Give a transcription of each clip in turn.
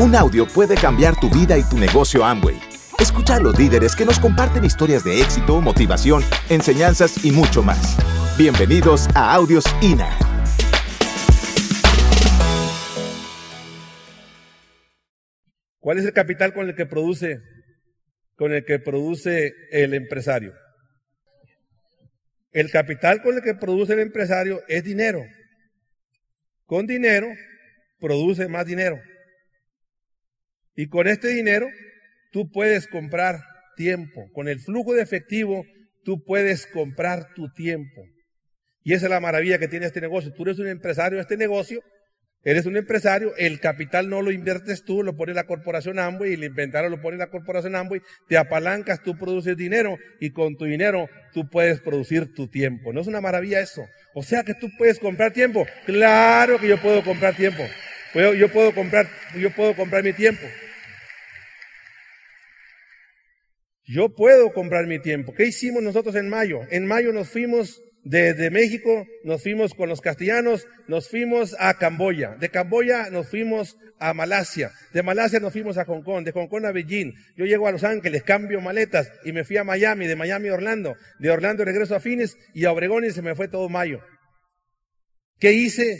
Un audio puede cambiar tu vida y tu negocio Amway. Escucha a los líderes que nos comparten historias de éxito, motivación, enseñanzas y mucho más. Bienvenidos a Audios INA. ¿Cuál es el capital con el que produce con el que produce el empresario? El capital con el que produce el empresario es dinero. Con dinero produce más dinero. Y con este dinero tú puedes comprar tiempo. Con el flujo de efectivo tú puedes comprar tu tiempo. Y esa es la maravilla que tiene este negocio. Tú eres un empresario de este negocio, eres un empresario, el capital no lo inviertes tú, lo pone la corporación Amway y el inventario lo pone la corporación Amway, te apalancas, tú produces dinero y con tu dinero tú puedes producir tu tiempo. ¿No es una maravilla eso? O sea que tú puedes comprar tiempo. Claro que yo puedo comprar tiempo. yo puedo comprar, yo puedo comprar mi tiempo. Yo puedo comprar mi tiempo. ¿Qué hicimos nosotros en mayo? En mayo nos fuimos desde México, nos fuimos con los castellanos, nos fuimos a Camboya. De Camboya nos fuimos a Malasia. De Malasia nos fuimos a Hong Kong. De Hong Kong a Beijing. Yo llego a Los Ángeles, cambio maletas y me fui a Miami. De Miami a Orlando. De Orlando regreso a Fines y a Obregón y se me fue todo mayo. ¿Qué hice?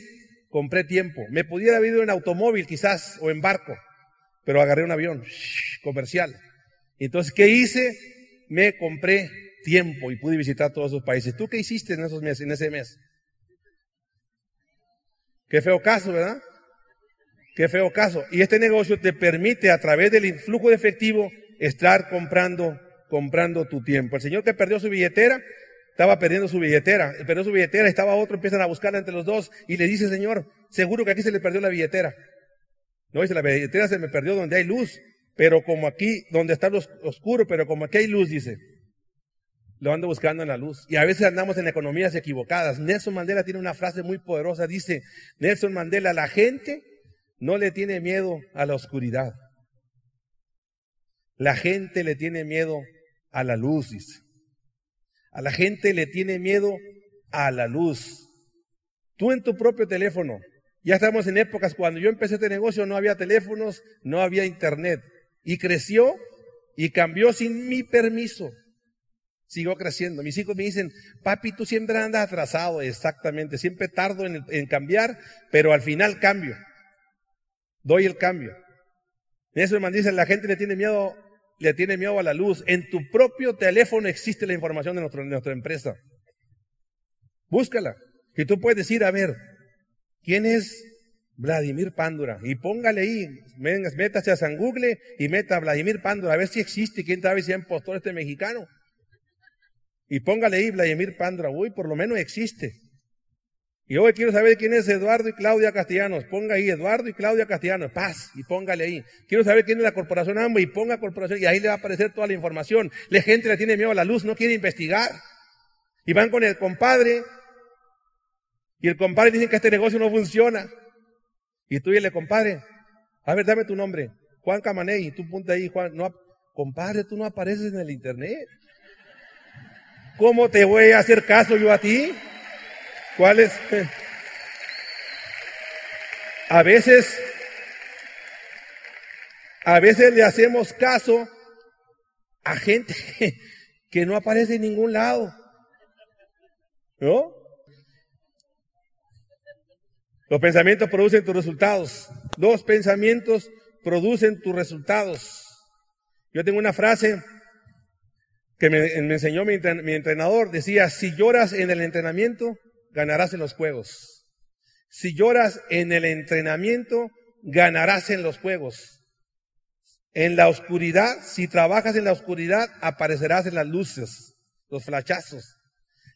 Compré tiempo. Me pudiera haber ido en automóvil quizás o en barco, pero agarré un avión comercial. Entonces, ¿qué hice? Me compré tiempo y pude visitar todos esos países. ¿Tú qué hiciste en esos meses, en ese mes? Qué feo caso, ¿verdad? Qué feo caso. Y este negocio te permite a través del influjo de efectivo estar comprando, comprando tu tiempo. El señor que perdió su billetera, estaba perdiendo su billetera, perdió su billetera, estaba otro, empiezan a buscarla entre los dos y le dice, señor, seguro que aquí se le perdió la billetera. No dice, la billetera se me perdió donde hay luz. Pero como aquí, donde está lo oscuro, pero como aquí hay luz, dice, lo ando buscando en la luz. Y a veces andamos en economías equivocadas. Nelson Mandela tiene una frase muy poderosa. Dice, Nelson Mandela, la gente no le tiene miedo a la oscuridad. La gente le tiene miedo a la luz, dice. A la gente le tiene miedo a la luz. Tú en tu propio teléfono. Ya estamos en épocas cuando yo empecé este negocio no había teléfonos, no había internet y creció y cambió sin mi permiso. Siguió creciendo. Mis hijos me dicen, papi, tú siempre andas atrasado. Exactamente, siempre tardo en, cambiar, pero al final cambio. Doy el cambio. Eso me dicen, la gente le tiene miedo, le tiene miedo a la luz. En tu propio teléfono existe la información de, de nuestra empresa. Búscala. Que tú puedes decir, a ver, ¿quién es Vladimir Pándura. Y póngale ahí, métase a San Google y meta Vladimir Pándura, a ver si existe, quién sabe si es impostor este mexicano. Y póngale ahí Vladimir Pándura, uy, por lo menos existe. Y hoy quiero saber quién es Eduardo y Claudia Castellanos. Ponga ahí Eduardo y Claudia Castellanos, paz, y póngale ahí. Quiero saber quién es la corporación AMBO y ponga corporación, y ahí le va a aparecer toda la información. La gente le tiene miedo a la luz, no quiere investigar. Y van con el compadre, y el compadre dice que este negocio no funciona. Y tú dile, compadre, a ver, dame tu nombre. Juan Camaney, tú punta ahí, Juan. No, compadre, tú no apareces en el internet. ¿Cómo te voy a hacer caso yo a ti? ¿Cuál es? A veces, a veces le hacemos caso a gente que no aparece en ningún lado. ¿No? Los pensamientos producen tus resultados. Los pensamientos producen tus resultados. Yo tengo una frase que me, enseñó mi, entrenador. Decía, si lloras en el entrenamiento, ganarás en los juegos. Si lloras en el entrenamiento, ganarás en los juegos. En la oscuridad, si trabajas en la oscuridad, aparecerás en las luces, los flachazos.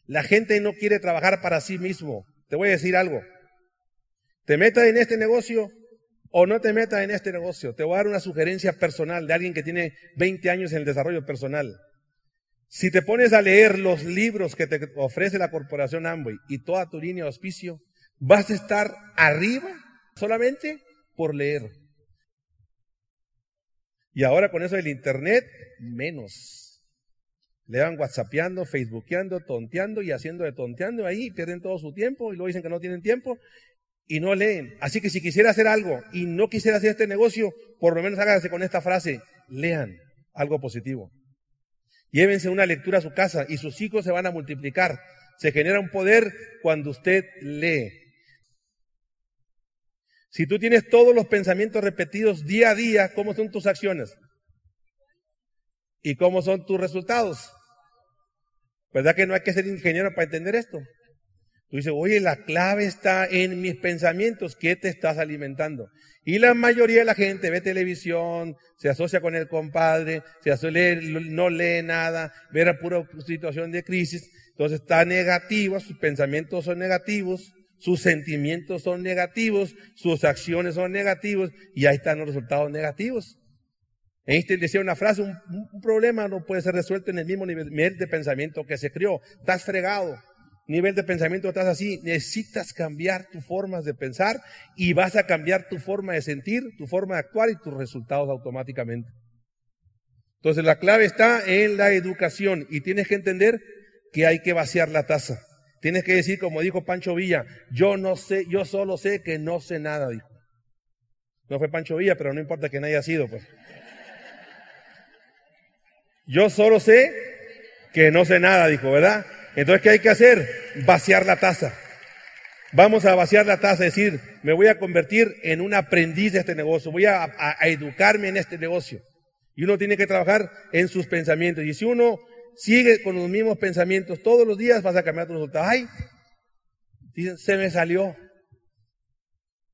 La gente no quiere trabajar para sí mismo. Te voy a decir algo. ¿Te metas en este negocio o no te metas en este negocio? Te voy a dar una sugerencia personal de alguien que tiene 20 años en el desarrollo personal. Si te pones a leer los libros que te ofrece la corporación Amway y toda tu línea de auspicio, vas a estar arriba solamente por leer. Y ahora con eso del internet, menos. Le van whatsappeando, facebookeando, tonteando y haciendo de tonteando ahí, pierden todo su tiempo y luego dicen que no tienen tiempo y no leen. Así que si quisiera hacer algo y no quisiera hacer este negocio, por lo menos hágase con esta frase, lean algo positivo. Llévense una lectura a su casa y sus hijos se van a multiplicar. Se genera un poder cuando usted lee. Si tú tienes todos los pensamientos repetidos día a día, ¿cómo son tus acciones? ¿Y cómo son tus resultados? ¿Verdad que no hay que ser ingeniero para entender esto? Tú dices, oye, la clave está en mis pensamientos. ¿Qué te estás alimentando? Y la mayoría de la gente ve televisión, se asocia con el compadre, se asocia, no lee nada, ve la pura situación de crisis. Entonces está negativo, sus pensamientos son negativos, sus sentimientos son negativos, sus acciones son negativos y ahí están los resultados negativos. Einstein decía una frase, un, un problema no puede ser resuelto en el mismo nivel de pensamiento que se crió. Estás fregado nivel de pensamiento estás así, necesitas cambiar tu forma de pensar y vas a cambiar tu forma de sentir, tu forma de actuar y tus resultados automáticamente. Entonces la clave está en la educación y tienes que entender que hay que vaciar la taza. Tienes que decir, como dijo Pancho Villa, yo no sé, yo solo sé que no sé nada, dijo. No fue Pancho Villa, pero no importa que no haya sido, pues. Yo solo sé que no sé nada, dijo, ¿verdad? Entonces, ¿qué hay que hacer? Vaciar la taza. Vamos a vaciar la taza, es decir, me voy a convertir en un aprendiz de este negocio, voy a, educarme en este negocio. Y uno tiene que trabajar en sus pensamientos. Y si uno sigue con los mismos pensamientos todos los días, vas a cambiar tu resultado. Ay, dicen, se me salió.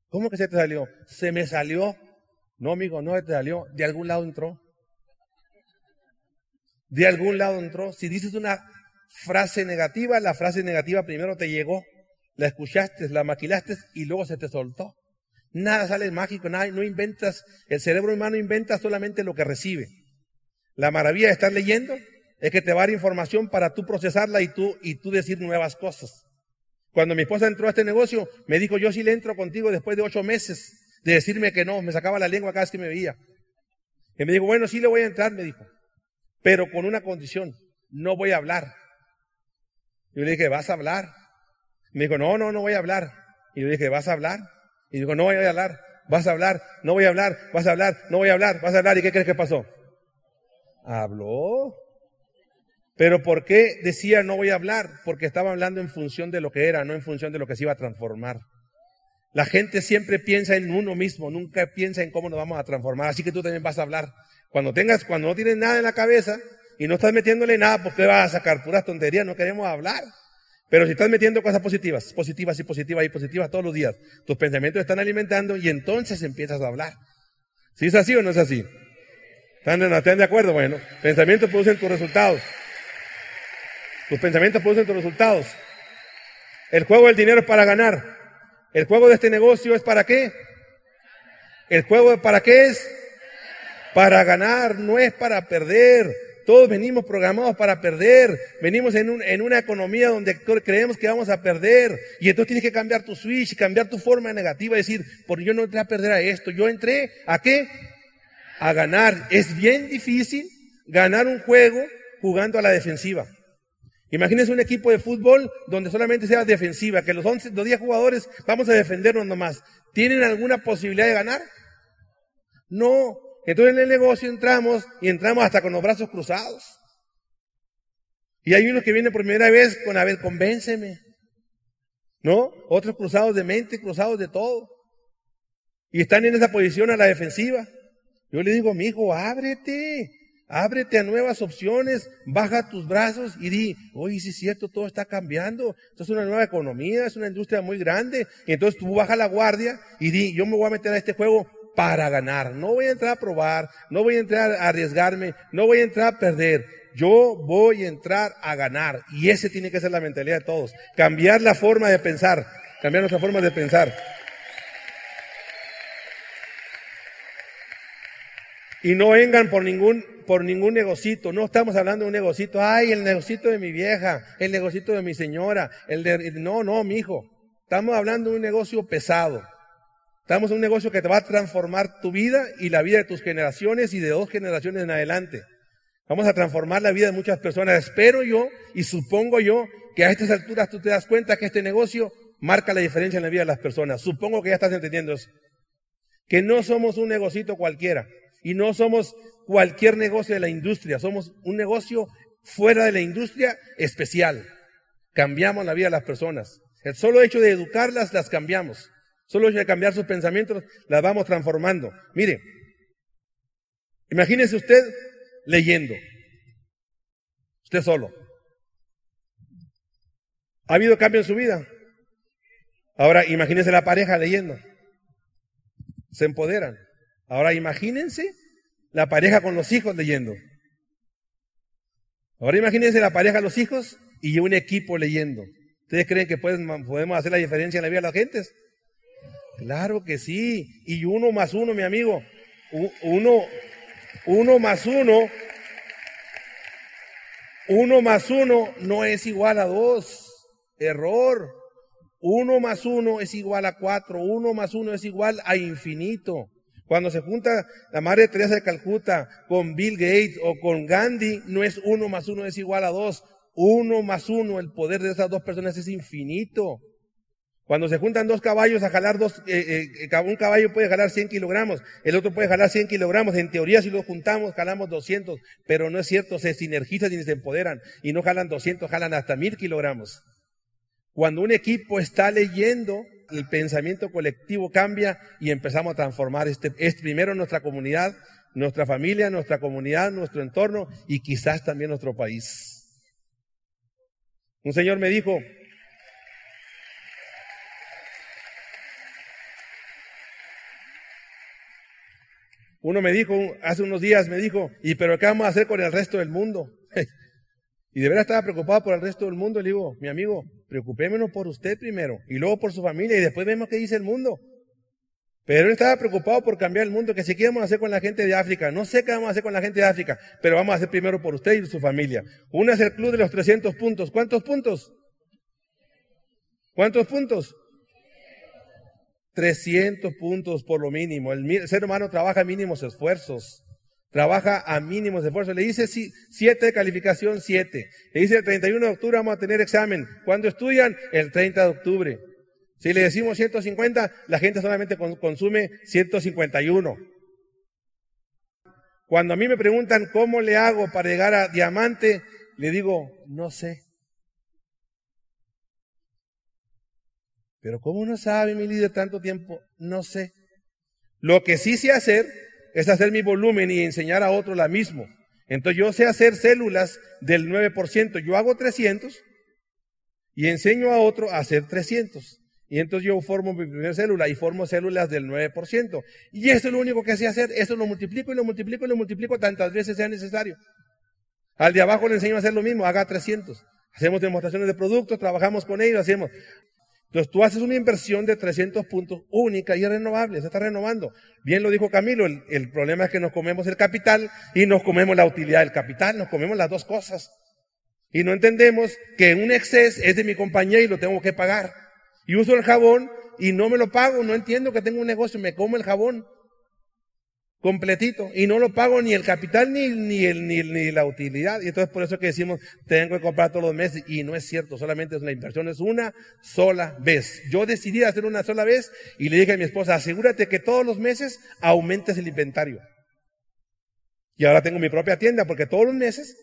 ¿Cómo que se te salió? Se me salió. No, amigo, no se te salió. De algún lado entró. De algún lado entró. Si dices una frase negativa, la frase negativa primero te llegó, la escuchaste, la maquilaste y luego se te soltó. Nada sale mágico, nada, no inventas, el cerebro humano inventa solamente lo que recibe. La maravilla de estar leyendo es que te va a dar información para tú procesarla y tú, y tú decir nuevas cosas. Cuando mi esposa entró a este negocio, me dijo, yo sí le entro contigo después de ocho meses de decirme que no, me sacaba la lengua cada vez que me veía. Y me dijo, bueno, sí le voy a entrar, me dijo, pero con una condición, no voy a hablar. Yo le dije, ¿vas a hablar? Me dijo, no, no, no voy a hablar. Y le dije, ¿vas a hablar? Y dijo, no voy a hablar. ¿Vas a hablar? No voy a hablar. ¿Vas a hablar? No voy a hablar. ¿Vas a hablar? ¿Y qué crees que pasó? Habló. Pero ¿por qué decía no voy a hablar? Porque estaba hablando en función de lo que era, no en función de lo que se iba a transformar. La gente siempre piensa en uno mismo, nunca piensa en cómo nos vamos a transformar. Así que tú también vas a hablar. Cuando tengas, cuando no tienes nada en la cabeza, y no estás metiéndole nada porque vas a sacar puras tonterías, no queremos hablar. Pero si estás metiendo cosas positivas, positivas y positivas y positivas todos los días, tus pensamientos están alimentando y entonces empiezas a hablar. ¿Sí es así o no es así? ¿Están, ¿Están de acuerdo? Bueno, pensamientos producen tus resultados. Tus pensamientos producen tus resultados. El juego del dinero es para ganar. El juego de este negocio es para qué? El juego para qué es? Para ganar, no es para perder. Todos venimos programados para perder. Venimos en, una economía donde creemos que vamos a perder. Y entonces tienes que cambiar tu switch, cambiar tu forma negativa decir, porque yo no entré a perder a esto. Yo entré a qué? A ganar. Es bien difícil ganar un juego jugando a la defensiva. Imagínense un equipo de fútbol donde solamente sea defensiva, que los 11, los 10 jugadores vamos a defendernos nomás. ¿Tienen alguna posibilidad de ganar? No, entonces en el negocio entramos y entramos hasta con los brazos cruzados. Y hay unos que vienen por primera vez con, a ver, convénceme. ¿No? Otros cruzados de mente, cruzados de todo. Y están en esa posición a la defensiva. Yo le digo, mi hijo, ábrete. Ábrete a nuevas opciones, baja tus brazos y di, oye, sí es cierto, todo está cambiando, esto es una nueva economía, es una industria muy grande. Y entonces tú baja la guardia y di, yo me voy a meter a este juego para ganar. No voy a entrar a probar, no voy a entrar a arriesgarme, no voy a entrar a perder. Yo voy a entrar a ganar. Y ese tiene que ser la mentalidad de todos. Cambiar la forma de pensar. Cambiar nuestra forma de pensar. Y no vengan por ningún, por ningún negocito. No estamos hablando de un negocito. Ay, el negocito de mi vieja, el negocito de mi señora, el de, no, no, mi hijo. Estamos hablando de un negocio pesado. Estamos en un negocio que te va a transformar tu vida y la vida de tus generaciones y de dos generaciones en adelante. Vamos a transformar la vida de muchas personas. Espero yo y supongo yo que a estas alturas tú te das cuenta que este negocio marca la diferencia en la vida de las personas. Supongo que ya estás entendiendo eso. Que no somos un negocito cualquiera y no somos cualquier negocio de la industria, somos un negocio fuera de la industria especial. Cambiamos la vida de las personas. El solo hecho de educarlas, las cambiamos. Solo de cambiar sus pensamientos, las vamos transformando. Mire, imagínese usted leyendo. Usted solo. ¿Ha habido cambio en su vida? Ahora imagínense la pareja leyendo. Se empoderan. Ahora imagínense la pareja con los hijos leyendo. Ahora imagínense la pareja, los hijos y un equipo leyendo. ¿Ustedes creen que podemos hacer la diferencia en la vida de las gentes? Claro que sí. Y uno más uno, mi amigo. Uno, uno más uno. Uno más uno no es igual a dos. Error. Uno más uno es igual a cuatro. Uno más uno es igual a infinito. Cuando se junta la Madre Teresa de Calcuta con Bill Gates o con Gandhi, no es uno más uno es igual a dos. Uno más uno, el poder de esas dos personas es infinito. Cuando se juntan dos caballos a jalar dos, eh, eh, un caballo puede jalar 100 kilogramos, el otro puede jalar 100 kilogramos. En teoría, si los juntamos, jalamos 200, pero no es cierto, se sinergizan y se empoderan y no jalan 200, jalan hasta 1000 kilogramos. Cuando un equipo está leyendo, el pensamiento colectivo cambia y empezamos a transformar este, es primero nuestra comunidad, nuestra familia, nuestra comunidad, nuestro entorno y quizás también nuestro país. Un señor me dijo, uno me dijo, hace unos días me dijo, ¿y pero qué vamos a hacer con el resto del mundo? y de verdad estaba preocupado por el resto del mundo. Le digo, mi amigo, preocupémonos por usted primero y luego por su familia y después vemos qué dice el mundo. Pero él estaba preocupado por cambiar el mundo, que si a hacer con la gente de África. No sé qué vamos a hacer con la gente de África, pero vamos a hacer primero por usted y su familia. Uno es el club de los 300 puntos. ¿Cuántos puntos? ¿Cuántos puntos? 300 puntos por lo mínimo. El ser humano trabaja mínimos esfuerzos. Trabaja a mínimos esfuerzos. Le dice 7 de calificación, 7. Le dice el 31 de octubre vamos a tener examen. ¿Cuándo estudian? El 30 de octubre. Si le decimos 150, la gente solamente consume 151. Cuando a mí me preguntan cómo le hago para llegar a diamante, le digo, no sé. Pero ¿cómo no sabe mi líder tanto tiempo? No sé. Lo que sí sé hacer es hacer mi volumen y enseñar a otro la mismo. Entonces yo sé hacer células del 9%. Yo hago 300 y enseño a otro a hacer 300. Y entonces yo formo mi primera célula y formo células del 9%. Y eso es lo único que sé hacer. Eso lo multiplico y lo multiplico y lo multiplico tantas veces sea necesario. Al de abajo le enseño a hacer lo mismo, haga 300. Hacemos demostraciones de productos, trabajamos con ellos, hacemos. Entonces tú haces una inversión de 300 puntos única y renovable, se está renovando. Bien lo dijo Camilo, el, problema es que nos comemos el capital y nos comemos la utilidad del capital, nos comemos las dos cosas. Y no entendemos que un exceso es de mi compañía y lo tengo que pagar y uso el jabón y no me lo pago, no entiendo que tengo un negocio, me como el jabón completito y no lo pago ni el capital ni, ni, el, ni, ni, la utilidad. Y entonces por eso que decimos, tengo que comprar todos los meses y no es cierto, solamente es una inversión, es una sola vez. Yo decidí hacer una sola vez y le dije a mi esposa, asegúrate que todos los meses aumentes el inventario. Y ahora tengo mi propia tienda porque todos los meses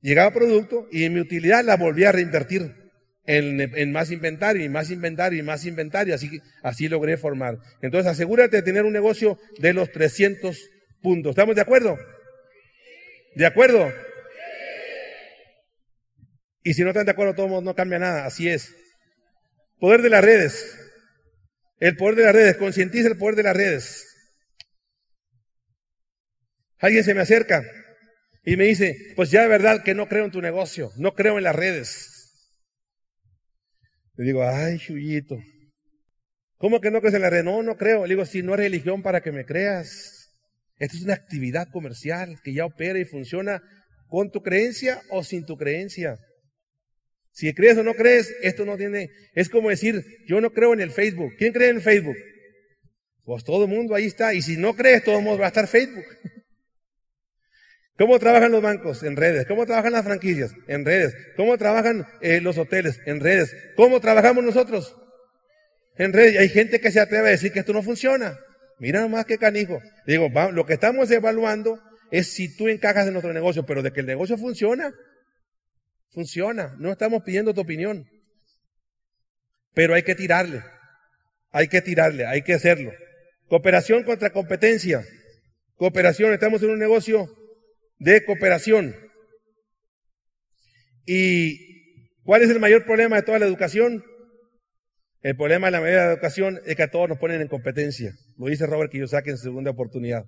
llegaba producto y mi utilidad la volví a reinvertir en, más inventario y más inventario y más inventario. Así, así logré formar. Entonces asegúrate de tener un negocio de los 300 puntos. ¿Estamos de acuerdo? ¿De acuerdo? Y si no están de acuerdo, todos no cambia nada. Así es. Poder de las redes. El poder de las redes. Concientiza el poder de las redes. Alguien se me acerca y me dice, pues ya de verdad que no creo en tu negocio, no creo en las redes. Le digo, ay, Chuyito, ¿cómo que no crees en la red? No, no creo. Le digo, si no es religión para que me creas. Esto es una actividad comercial que ya opera y funciona con tu creencia o sin tu creencia. Si crees o no crees, esto no tiene, es como decir, yo no creo en el Facebook. ¿Quién cree en el Facebook? Pues todo el mundo ahí está. Y si no crees, todo el mundo va a estar Facebook. ¿Cómo trabajan los bancos? En redes. ¿Cómo trabajan las franquicias? En redes. ¿Cómo trabajan eh, los hoteles? En redes. ¿Cómo trabajamos nosotros? en redes. Hay gente que se atreve a decir que esto no funciona. Mira nomás qué canijo. Digo, lo que estamos evaluando es si tú encajas en nuestro negocio, pero de que el negocio funciona, funciona. No estamos pidiendo tu opinión. Pero hay que tirarle. Hay que tirarle, hay que hacerlo. Cooperación contra competencia. Cooperación, estamos en un negocio de cooperación. ¿Y cuál es el mayor problema de toda la educación? El problema de la la educación es que a todos nos ponen en competencia. Lo dice Robert Kiyosaki en segunda oportunidad.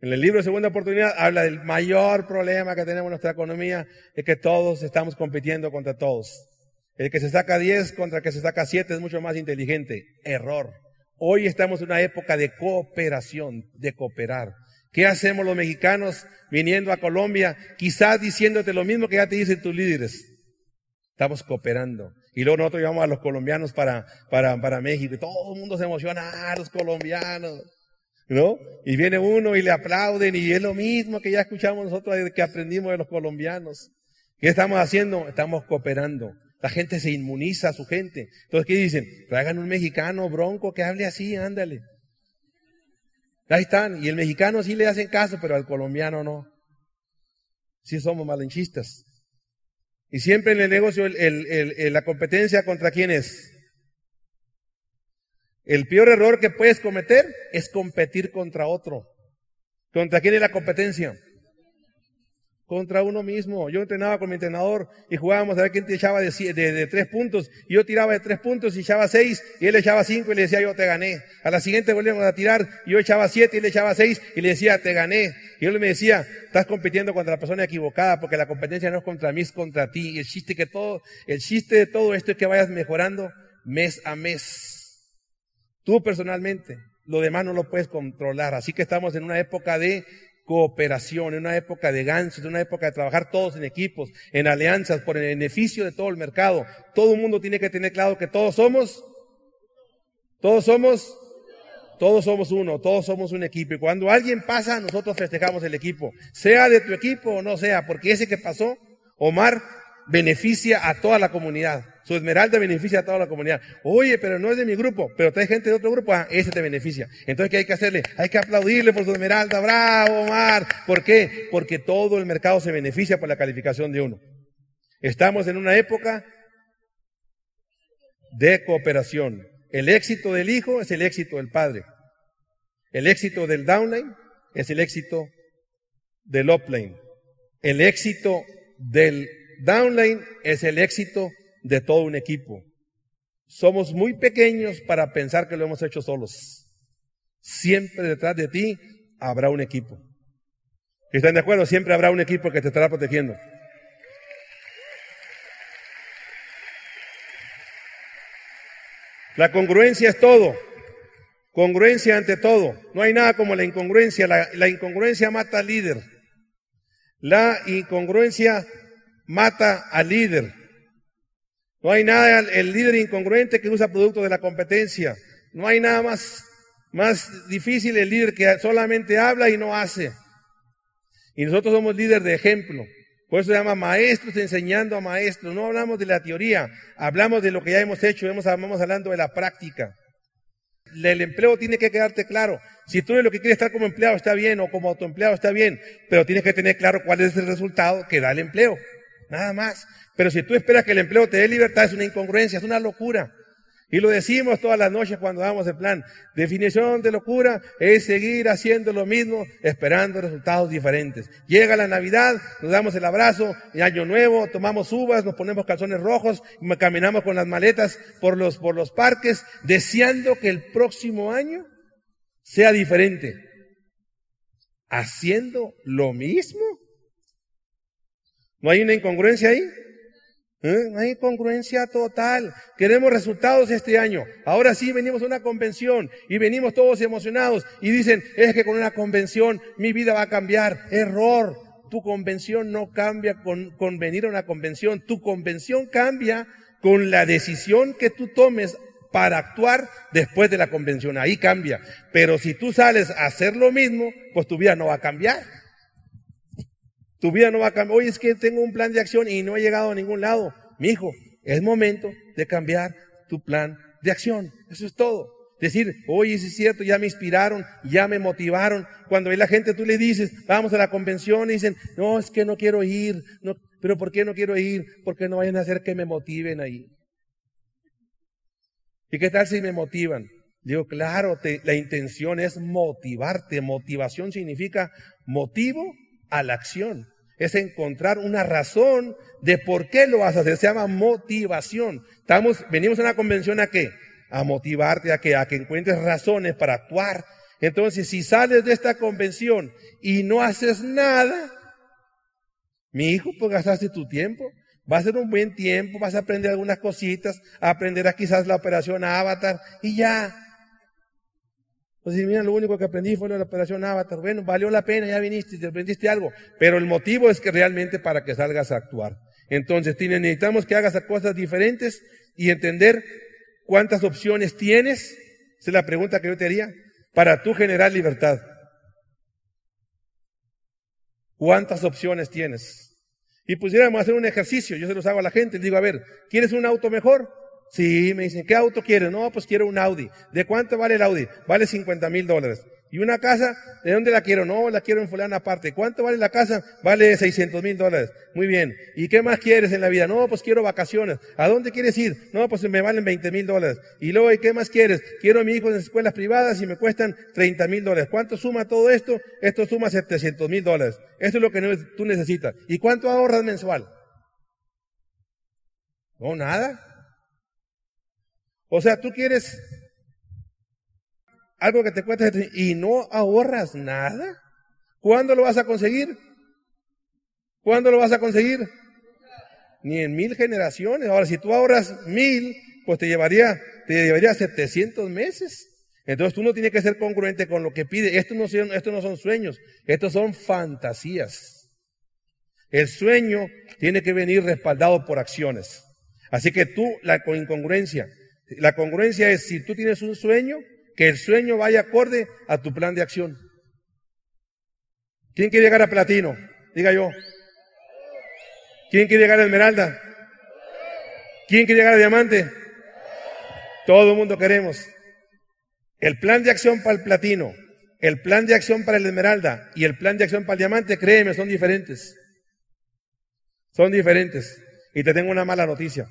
En el libro de segunda oportunidad habla del mayor problema que tenemos en nuestra economía, es que todos estamos compitiendo contra todos. El que se saca 10 contra el que se saca 7 es mucho más inteligente. Error. Hoy estamos en una época de cooperación, de cooperar. ¿Qué hacemos los mexicanos viniendo a Colombia? Quizás diciéndote lo mismo que ya te dicen tus líderes. Estamos cooperando. Y luego nosotros llevamos a los colombianos para, para, para México y todo el mundo se emociona, ah, los colombianos. ¿No? Y viene uno y le aplauden y es lo mismo que ya escuchamos nosotros que aprendimos de los colombianos. ¿Qué estamos haciendo? Estamos cooperando. La gente se inmuniza a su gente. Entonces, ¿qué dicen? Traigan un mexicano bronco que hable así, ándale. Ahí están. Y el mexicano sí le hacen caso, pero al colombiano no. Sí somos malinchistas. Y siempre en el negocio la competencia contra quién es. El peor error que puedes cometer es competir contra otro. ¿Contra quién es la competencia? Contra uno mismo. Yo entrenaba con mi entrenador y jugábamos a ver quién te echaba de, de, tres puntos. Y yo tiraba de tres puntos y echaba seis y él echaba cinco y le decía yo te gané. A la siguiente volvíamos a tirar y yo echaba siete y él echaba seis y le decía te gané. Y él me decía, estás compitiendo contra la persona equivocada porque la competencia no es contra mí, es contra ti. Y el chiste que todo, el chiste de todo esto es que vayas mejorando mes a mes. Tú personalmente, lo demás no lo puedes controlar. Así que estamos en una época de cooperación, en una época de ganchos, en una época de trabajar todos en equipos, en alianzas, por el beneficio de todo el mercado. Todo el mundo tiene que tener claro que todos somos, todos somos, todos somos uno, todos somos un equipo. Y cuando alguien pasa, nosotros festejamos el equipo, sea de tu equipo o no sea, porque ese que pasó, Omar, beneficia a toda la comunidad. Su esmeralda beneficia a toda la comunidad. Oye, pero no es de mi grupo, pero trae gente de otro grupo, ah, ese te beneficia. Entonces, ¿qué hay que hacerle? Hay que aplaudirle por su esmeralda. Bravo, Omar. ¿Por qué? Porque todo el mercado se beneficia por la calificación de uno. Estamos en una época de cooperación. El éxito del hijo es el éxito del padre. El éxito del downline es el éxito del upline. El éxito del downline es el éxito de todo un equipo. Somos muy pequeños para pensar que lo hemos hecho solos. Siempre detrás de ti habrá un equipo. ¿Están de acuerdo? Siempre habrá un equipo que te estará protegiendo. La congruencia es todo. Congruencia ante todo. No hay nada como la incongruencia. La, la incongruencia mata al líder. La incongruencia mata al líder. No hay nada, el líder incongruente que usa productos de la competencia. No hay nada más, más difícil el líder que solamente habla y no hace. Y nosotros somos líder de ejemplo. Por eso se llama maestros enseñando a maestros. No hablamos de la teoría, hablamos de lo que ya hemos hecho, estamos hablando de la práctica. El empleo tiene que quedarte claro. Si tú lo que quieres estar como empleado está bien o como autoempleado está bien, pero tienes que tener claro cuál es el resultado que da el empleo. Nada más. Pero si tú esperas que el empleo te dé libertad, es una incongruencia, es una locura. Y lo decimos todas las noches cuando damos el plan. Definición de locura es seguir haciendo lo mismo, esperando resultados diferentes. Llega la Navidad, nos damos el abrazo, Año Nuevo, tomamos uvas, nos ponemos calzones rojos, caminamos con las maletas por los, por los parques, deseando que el próximo año sea diferente. Haciendo lo mismo. ¿No hay una incongruencia ahí? ¿Eh? Hay incongruencia total. Queremos resultados este año. Ahora sí venimos a una convención y venimos todos emocionados y dicen, es que con una convención mi vida va a cambiar. Error. Tu convención no cambia con, con venir a una convención. Tu convención cambia con la decisión que tú tomes para actuar después de la convención. Ahí cambia. Pero si tú sales a hacer lo mismo, pues tu vida no va a cambiar. Tu vida no va a cambiar. Oye, es que tengo un plan de acción y no he llegado a ningún lado. Mi hijo, es momento de cambiar tu plan de acción. Eso es todo. Decir, oye, es cierto, ya me inspiraron, ya me motivaron. Cuando ve la gente, tú le dices, vamos a la convención y dicen, no, es que no quiero ir. No, pero ¿por qué no quiero ir? Porque no vayan a hacer que me motiven ahí. ¿Y qué tal si me motivan? Digo, claro, la intención es motivarte. Motivación significa motivo a la acción. Es encontrar una razón de por qué lo vas a hacer. Se llama motivación. Estamos, venimos a una convención a qué? A motivarte, a que, a que encuentres razones para actuar. Entonces, si sales de esta convención y no haces nada, mi hijo, pues gastaste tu tiempo. Va a ser un buen tiempo, vas a aprender algunas cositas, aprenderás quizás la operación Avatar y ya. Pues mira, lo único que aprendí fue la operación Avatar. Bueno, valió la pena, ya viniste, te aprendiste algo. Pero el motivo es que realmente para que salgas a actuar. Entonces, necesitamos que hagas cosas diferentes y entender cuántas opciones tienes. Esa es la pregunta que yo te haría. Para tú generar libertad. ¿Cuántas opciones tienes? y pusiéramos hacer un ejercicio, yo se los hago a la gente, les digo, a ver, ¿quieres un auto mejor? Sí, me dicen, ¿qué auto quieres? No, pues quiero un Audi. ¿De cuánto vale el Audi? Vale 50 mil dólares. ¿Y una casa? ¿De dónde la quiero? No, la quiero en fulana aparte. ¿Cuánto vale la casa? Vale 600 mil dólares. Muy bien. ¿Y qué más quieres en la vida? No, pues quiero vacaciones. ¿A dónde quieres ir? No, pues me valen 20 mil dólares. Y luego, ¿y qué más quieres? Quiero a mi hijo en escuelas privadas y me cuestan 30 mil dólares. ¿Cuánto suma todo esto? Esto suma 700 mil dólares. Esto es lo que tú necesitas. ¿Y cuánto ahorras mensual? No, nada. O sea, tú quieres algo que te cuesta y no ahorras nada. ¿Cuándo lo vas a conseguir? ¿Cuándo lo vas a conseguir? Ni en mil generaciones. Ahora, si tú ahorras mil, pues te llevaría, te llevaría 700 meses. Entonces tú no tienes que ser congruente con lo que pide. Estos no son, estos no son sueños, estos son fantasías. El sueño tiene que venir respaldado por acciones. Así que tú, la incongruencia, la congruencia es si tú tienes un sueño, que el sueño vaya acorde a tu plan de acción. ¿Quién quiere llegar a platino? Diga yo. ¿Quién quiere llegar a esmeralda? ¿Quién quiere llegar a diamante? Todo el mundo queremos. El plan de acción para el platino, el plan de acción para el esmeralda y el plan de acción para el diamante, créeme, son diferentes. Son diferentes. Y te tengo una mala noticia.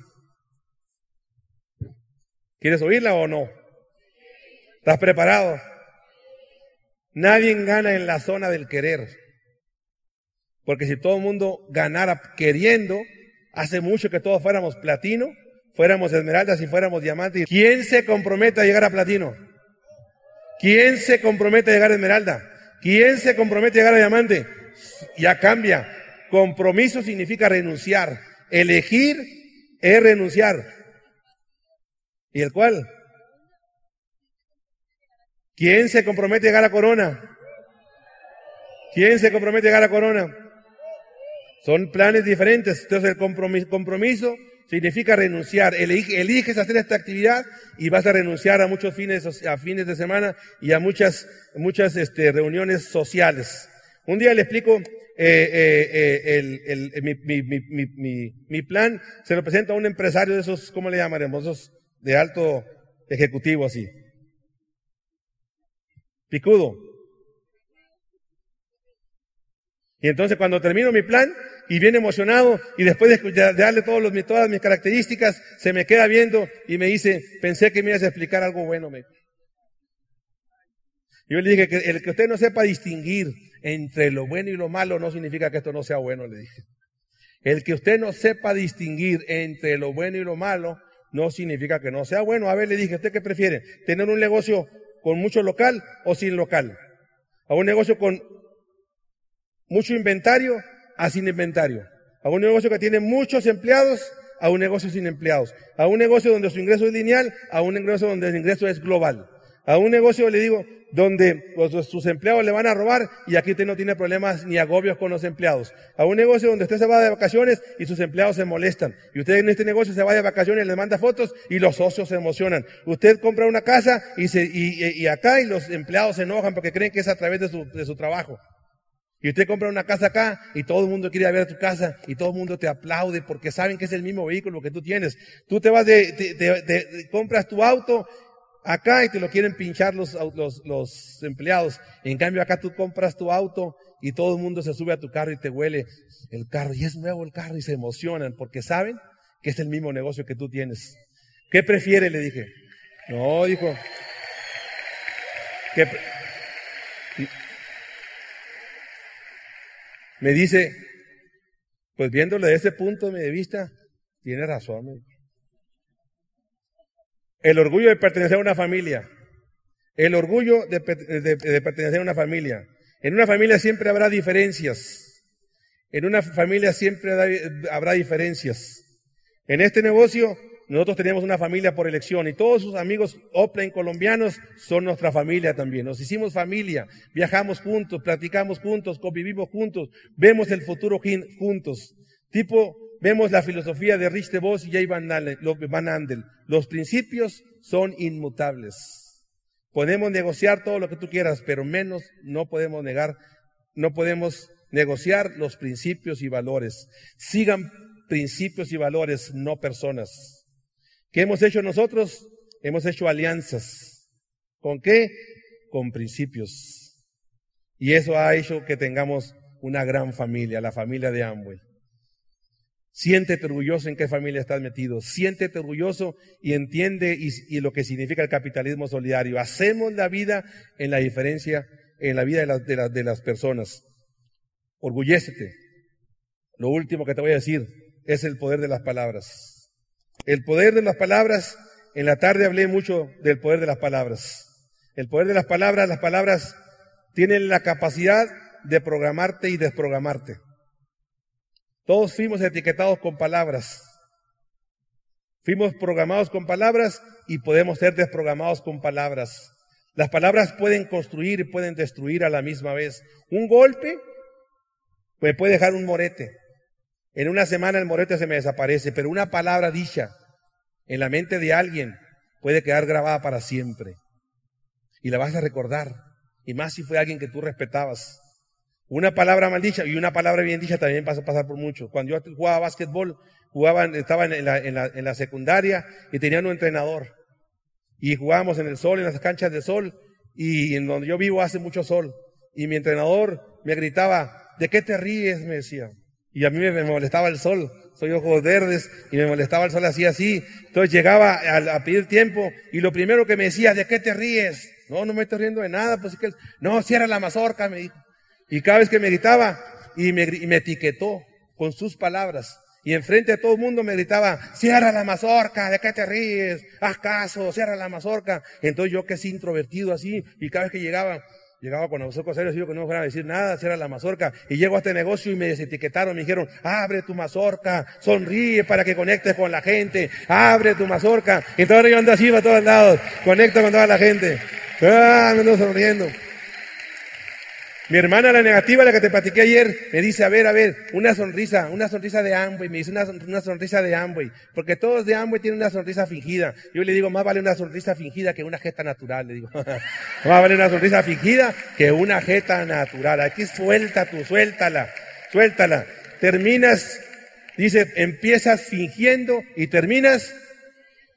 ¿Quieres oírla o no? ¿Estás preparado? Nadie gana en la zona del querer. Porque si todo el mundo ganara queriendo, hace mucho que todos fuéramos platino, fuéramos esmeraldas y fuéramos diamantes. ¿Quién se compromete a llegar a platino? ¿Quién se compromete a llegar a esmeralda? ¿Quién se compromete a llegar a diamante? Ya cambia. Compromiso significa renunciar. Elegir es renunciar. ¿Y el cual? ¿Quién se compromete a llegar a corona? ¿Quién se compromete a llegar a corona? Son planes diferentes. Entonces el compromiso, significa renunciar. eliges hacer esta actividad y vas a renunciar a muchos fines, a fines de semana y a muchas, muchas este, reuniones sociales. Un día le explico mi, plan, se lo presenta a un empresario de esos, ¿cómo le llamaremos? Esos de alto ejecutivo así. Picudo. Y entonces cuando termino mi plan y viene emocionado y después de, darle todas mis características, se me queda viendo y me dice, pensé que me ibas a explicar algo bueno. Me. Yo le dije que el que usted no sepa distinguir entre lo bueno y lo malo no significa que esto no sea bueno, le dije. El que usted no sepa distinguir entre lo bueno y lo malo no significa que no sea bueno. A ver, le dije, ¿usted qué prefiere? ¿Tener un negocio con mucho local o sin local. A un negocio con mucho inventario a sin inventario. A un negocio que tiene muchos empleados a un negocio sin empleados. A un negocio donde su ingreso es lineal a un negocio donde el ingreso es global. A un negocio, le digo, donde sus empleados le van a robar y aquí usted no tiene problemas ni agobios con los empleados. A un negocio donde usted se va de vacaciones y sus empleados se molestan. Y usted en este negocio se va de vacaciones le manda fotos y los socios se emocionan. Usted compra una casa y, se, y, acá y los empleados se enojan porque creen que es a través de su, de su trabajo. Y usted compra una casa acá y todo el mundo quiere ver tu casa y todo el mundo te aplaude porque saben que es el mismo vehículo que tú tienes. Tú te vas de, te, compras tu auto acá y te lo quieren pinchar los, los, los empleados. En cambio acá tú compras tu auto y todo el mundo se sube a tu carro y te huele el carro y es nuevo el carro y se emocionan porque saben que es el mismo negocio que tú tienes. ¿Qué prefiere? Le dije. No, dijo. ¿Qué me dice, pues viéndole de ese punto de vista, tiene razón. El orgullo de pertenecer a una familia. El orgullo de, pertenecer a una familia. En una familia siempre habrá diferencias. En una familia siempre habrá diferencias. En este negocio nosotros tenemos una familia por elección y todos sus amigos Oplen colombianos son nuestra familia también. Nos hicimos familia, viajamos juntos, platicamos juntos, convivimos juntos, vemos el futuro juntos. Tipo, vemos la filosofía de Rich DeVos y Jay Van Andel. Los principios son inmutables. Podemos negociar todo lo que tú quieras, pero menos no podemos negar, no podemos negociar los principios y valores. Sigan principios y valores, no personas. ¿Qué hemos hecho nosotros? Hemos hecho alianzas. ¿Con qué? Con principios. Y eso ha hecho que tengamos una gran familia, la familia de Amway. Siéntete orgulloso en qué familia estás metido. Siéntete orgulloso y entiende y, lo que significa el capitalismo solidario. Hacemos la vida en la diferencia, en la vida de, las personas. Orgullécete. Lo último que te voy a decir es el poder de las palabras. El poder de las palabras, en la tarde hablé mucho del poder de las palabras. El poder de las palabras, las palabras tienen la capacidad de programarte y desprogramarte. Todos fuimos etiquetados con palabras. Fuimos programados con palabras y podemos ser desprogramados con palabras. Las palabras pueden construir y pueden destruir a la misma vez. Un golpe me puede dejar un morete. En una semana el morete se me desaparece, pero una palabra dicha en la mente de alguien puede quedar grabada para siempre. Y la vas a recordar. Y más si fue alguien que tú respetabas. Una palabra mal dicha y una palabra bien dicha también pasa a pasar por mucho. Cuando yo jugaba básquetbol, jugaba, estaba en la, en, la, en la secundaria y tenía un entrenador. Y jugábamos en el sol, en las canchas de sol. Y en donde yo vivo hace mucho sol. Y mi entrenador me gritaba, ¿de qué te ríes? Me decía. Y a mí me molestaba el sol, soy ojos verdes y me molestaba el sol así, así. Entonces llegaba a, pedir tiempo y lo primero que me decía, ¿de qué te ríes? No, no me estoy riendo de nada, pues que, no, cierra la mazorca, me dijo. Y cada vez que me gritaba y me, y me etiquetó con sus palabras. Y enfrente de todo el mundo me gritaba, cierra la mazorca, ¿de qué te ríes? Haz caso, cierra la mazorca. Entonces yo que es introvertido así, y cada vez que llegaba, Llegaba con nosotros serios y yo que no me fuera a decir nada, era la mazorca. Y llego a este negocio y me desetiquetaron, me dijeron, abre tu mazorca, sonríe para que conectes con la gente, abre tu mazorca. Entonces yo ando así para todos lados, conecto con toda la gente. Ah, me ando sonriendo. Mi hermana, la negativa, la que te platiqué ayer, me dice, a ver, a ver, una sonrisa, una sonrisa de Amway. Me dice una, sonrisa de Amway. Porque todos de Amway tienen una sonrisa fingida. Yo le digo, más vale una sonrisa fingida que una jeta natural. Le digo, más vale una sonrisa fingida que una jeta natural. Aquí suelta tú, suéltala, suéltala. Terminas, dice, empiezas fingiendo y terminas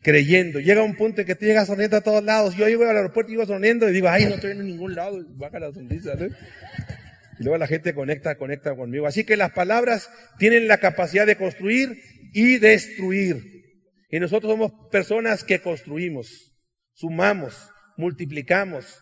creyendo. Llega un punto en que tú llegas sonriendo a todos lados. Yo llego al aeropuerto y llego sonriendo y digo, ay, no estoy en ningún lado. Baja la sonrisa. Y luego la gente conecta, conecta conmigo. Así que las palabras tienen la capacidad de construir y destruir. Y nosotros somos personas que construimos, sumamos, multiplicamos,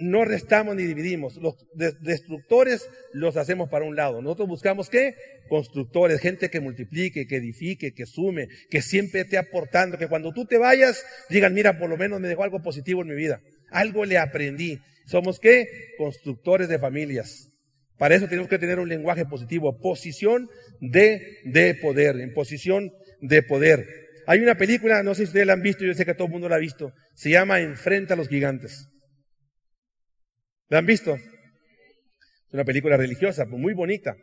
no restamos ni dividimos. Los destructores los hacemos para un lado. Nosotros buscamos qué? Constructores, gente que multiplique, que edifique, que sume, que siempre esté aportando, que cuando tú te vayas digan, mira, por lo menos me dejó algo positivo en mi vida. Algo le aprendí. Somos qué? Constructores de familias. Para eso tenemos que tener un lenguaje positivo, posición de, de poder, en posición de poder. Hay una película, no sé si ustedes la han visto, yo sé que todo el mundo la ha visto, se llama Enfrenta a los gigantes. ¿La han visto? Es una película religiosa, muy bonita.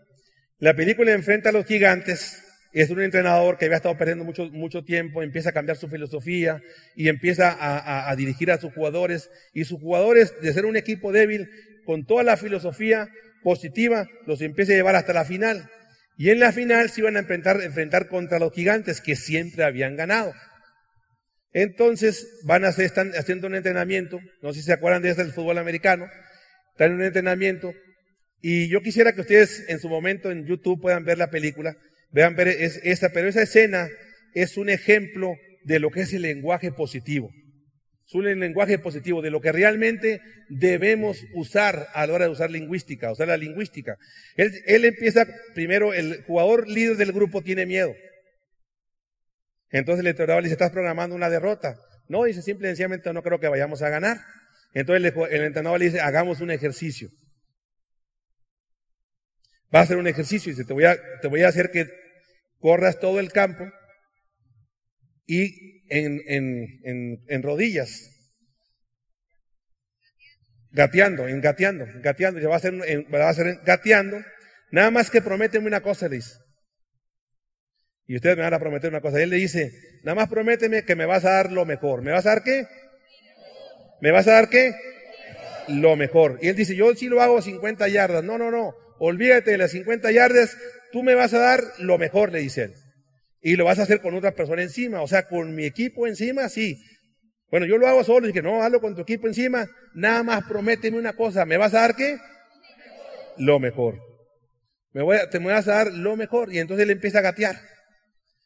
La película enfrenta a los gigantes. Es un entrenador que había estado perdiendo mucho, tiempo, empieza a cambiar su filosofía y empieza a, dirigir a sus jugadores. Y sus jugadores, de ser un equipo débil, con toda la filosofía, positiva los empiece a llevar hasta la final. Y en la final se iban a enfrentar, enfrentar contra los gigantes que siempre habían ganado. Entonces van a hacer, haciendo un entrenamiento, no sé si se acuerdan de este del fútbol americano, están en un entrenamiento y yo quisiera que ustedes en su momento en YouTube puedan ver la película, vean ver esa, pero esa escena es un ejemplo de lo que es el lenguaje positivo. Es un lenguaje positivo de lo que realmente debemos usar a la hora de usar lingüística, usar la lingüística. Él, él empieza primero, el jugador líder del grupo tiene miedo. Entonces el entrenador le dice, estás programando una derrota. No, dice, simple y sencillamente no creo que vayamos a ganar. Entonces el, entrenador le dice, hagamos un ejercicio. Va a hacer un ejercicio y dice, te voy a, te voy a hacer que corras todo el campo y en, en, en, rodillas. Gateando, en gateando, gateando. va a hacer, va a gateando. Nada más que prométeme una cosa, le dice. Y ustedes me van a prometer una cosa. él le dice, nada más prométeme que me vas a dar lo mejor. ¿Me vas a dar qué? ¿Me vas a dar qué? Lo mejor. Y él dice, yo sí lo hago 50 yardas. No, no, no. Olvídate de las 50 yardas. Tú me vas a dar lo mejor, le dice él. Y lo vas a hacer con otra persona encima. O sea, con mi equipo encima, sí. Bueno, yo lo hago solo. Y dije, no, hazlo con tu equipo encima. Nada más prométeme una cosa. ¿Me vas a dar qué? Lo mejor. Me voy a, te me vas a dar lo mejor. Y entonces él empieza a gatear.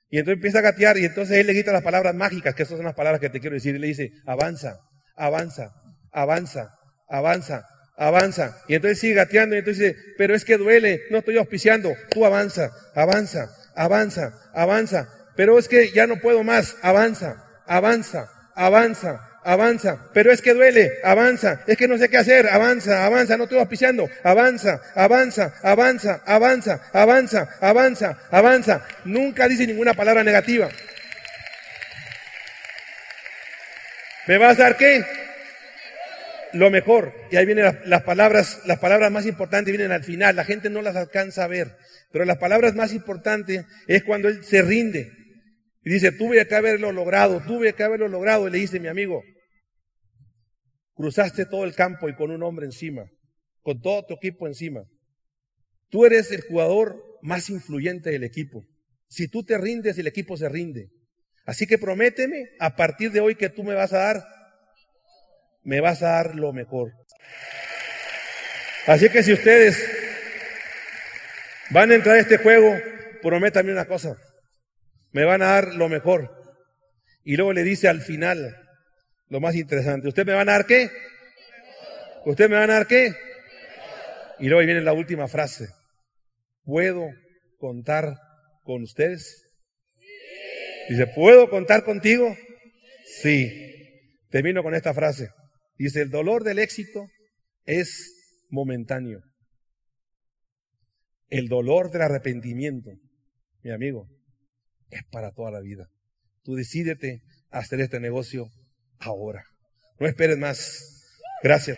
Y entonces empieza a gatear y entonces él le quita las palabras mágicas, que esas son las palabras que te quiero decir. Y le dice, avanza, avanza, avanza, avanza, avanza. Y entonces sigue gateando y entonces dice, pero es que duele, no estoy auspiciando, tú avanza, avanza, avanza, avanza. Pero es que ya no puedo más, avanza, avanza, avanza, avanza, pero es que duele, avanza, es que no sé qué hacer, avanza, avanza, no estoy auspiciando, avanza, avanza, avanza, avanza, avanza, avanza, avanza. Nunca dice ninguna palabra negativa. ¿Me vas a dar qué? Lo mejor. Y ahí vienen las, palabras, las palabras más importantes vienen al final. La gente no las alcanza a ver. Pero las palabras más importantes es cuando él se rinde. Y dice, tuve que haberlo logrado, tuve que haberlo logrado. Y le dice, mi amigo, cruzaste todo el campo y con un hombre encima, con todo tu equipo encima. Tú eres el jugador más influyente del equipo. Si tú te rindes, el equipo se rinde. Así que prométeme a partir de hoy que tú me vas a dar, me vas a dar lo mejor. Así que si ustedes van a entrar a este juego, prométame una cosa me van a dar lo mejor. Y luego le dice al final lo más interesante, ¿usted me van a dar qué? ¿Usted me van a dar qué? Y luego viene la última frase, ¿puedo contar con ustedes? Dice, ¿puedo contar contigo? Sí. Termino con esta frase. Dice, el dolor del éxito es momentáneo. El dolor del arrepentimiento, mi amigo, es para toda la vida. Tú decídete a hacer este negocio ahora. No esperes más. Gracias.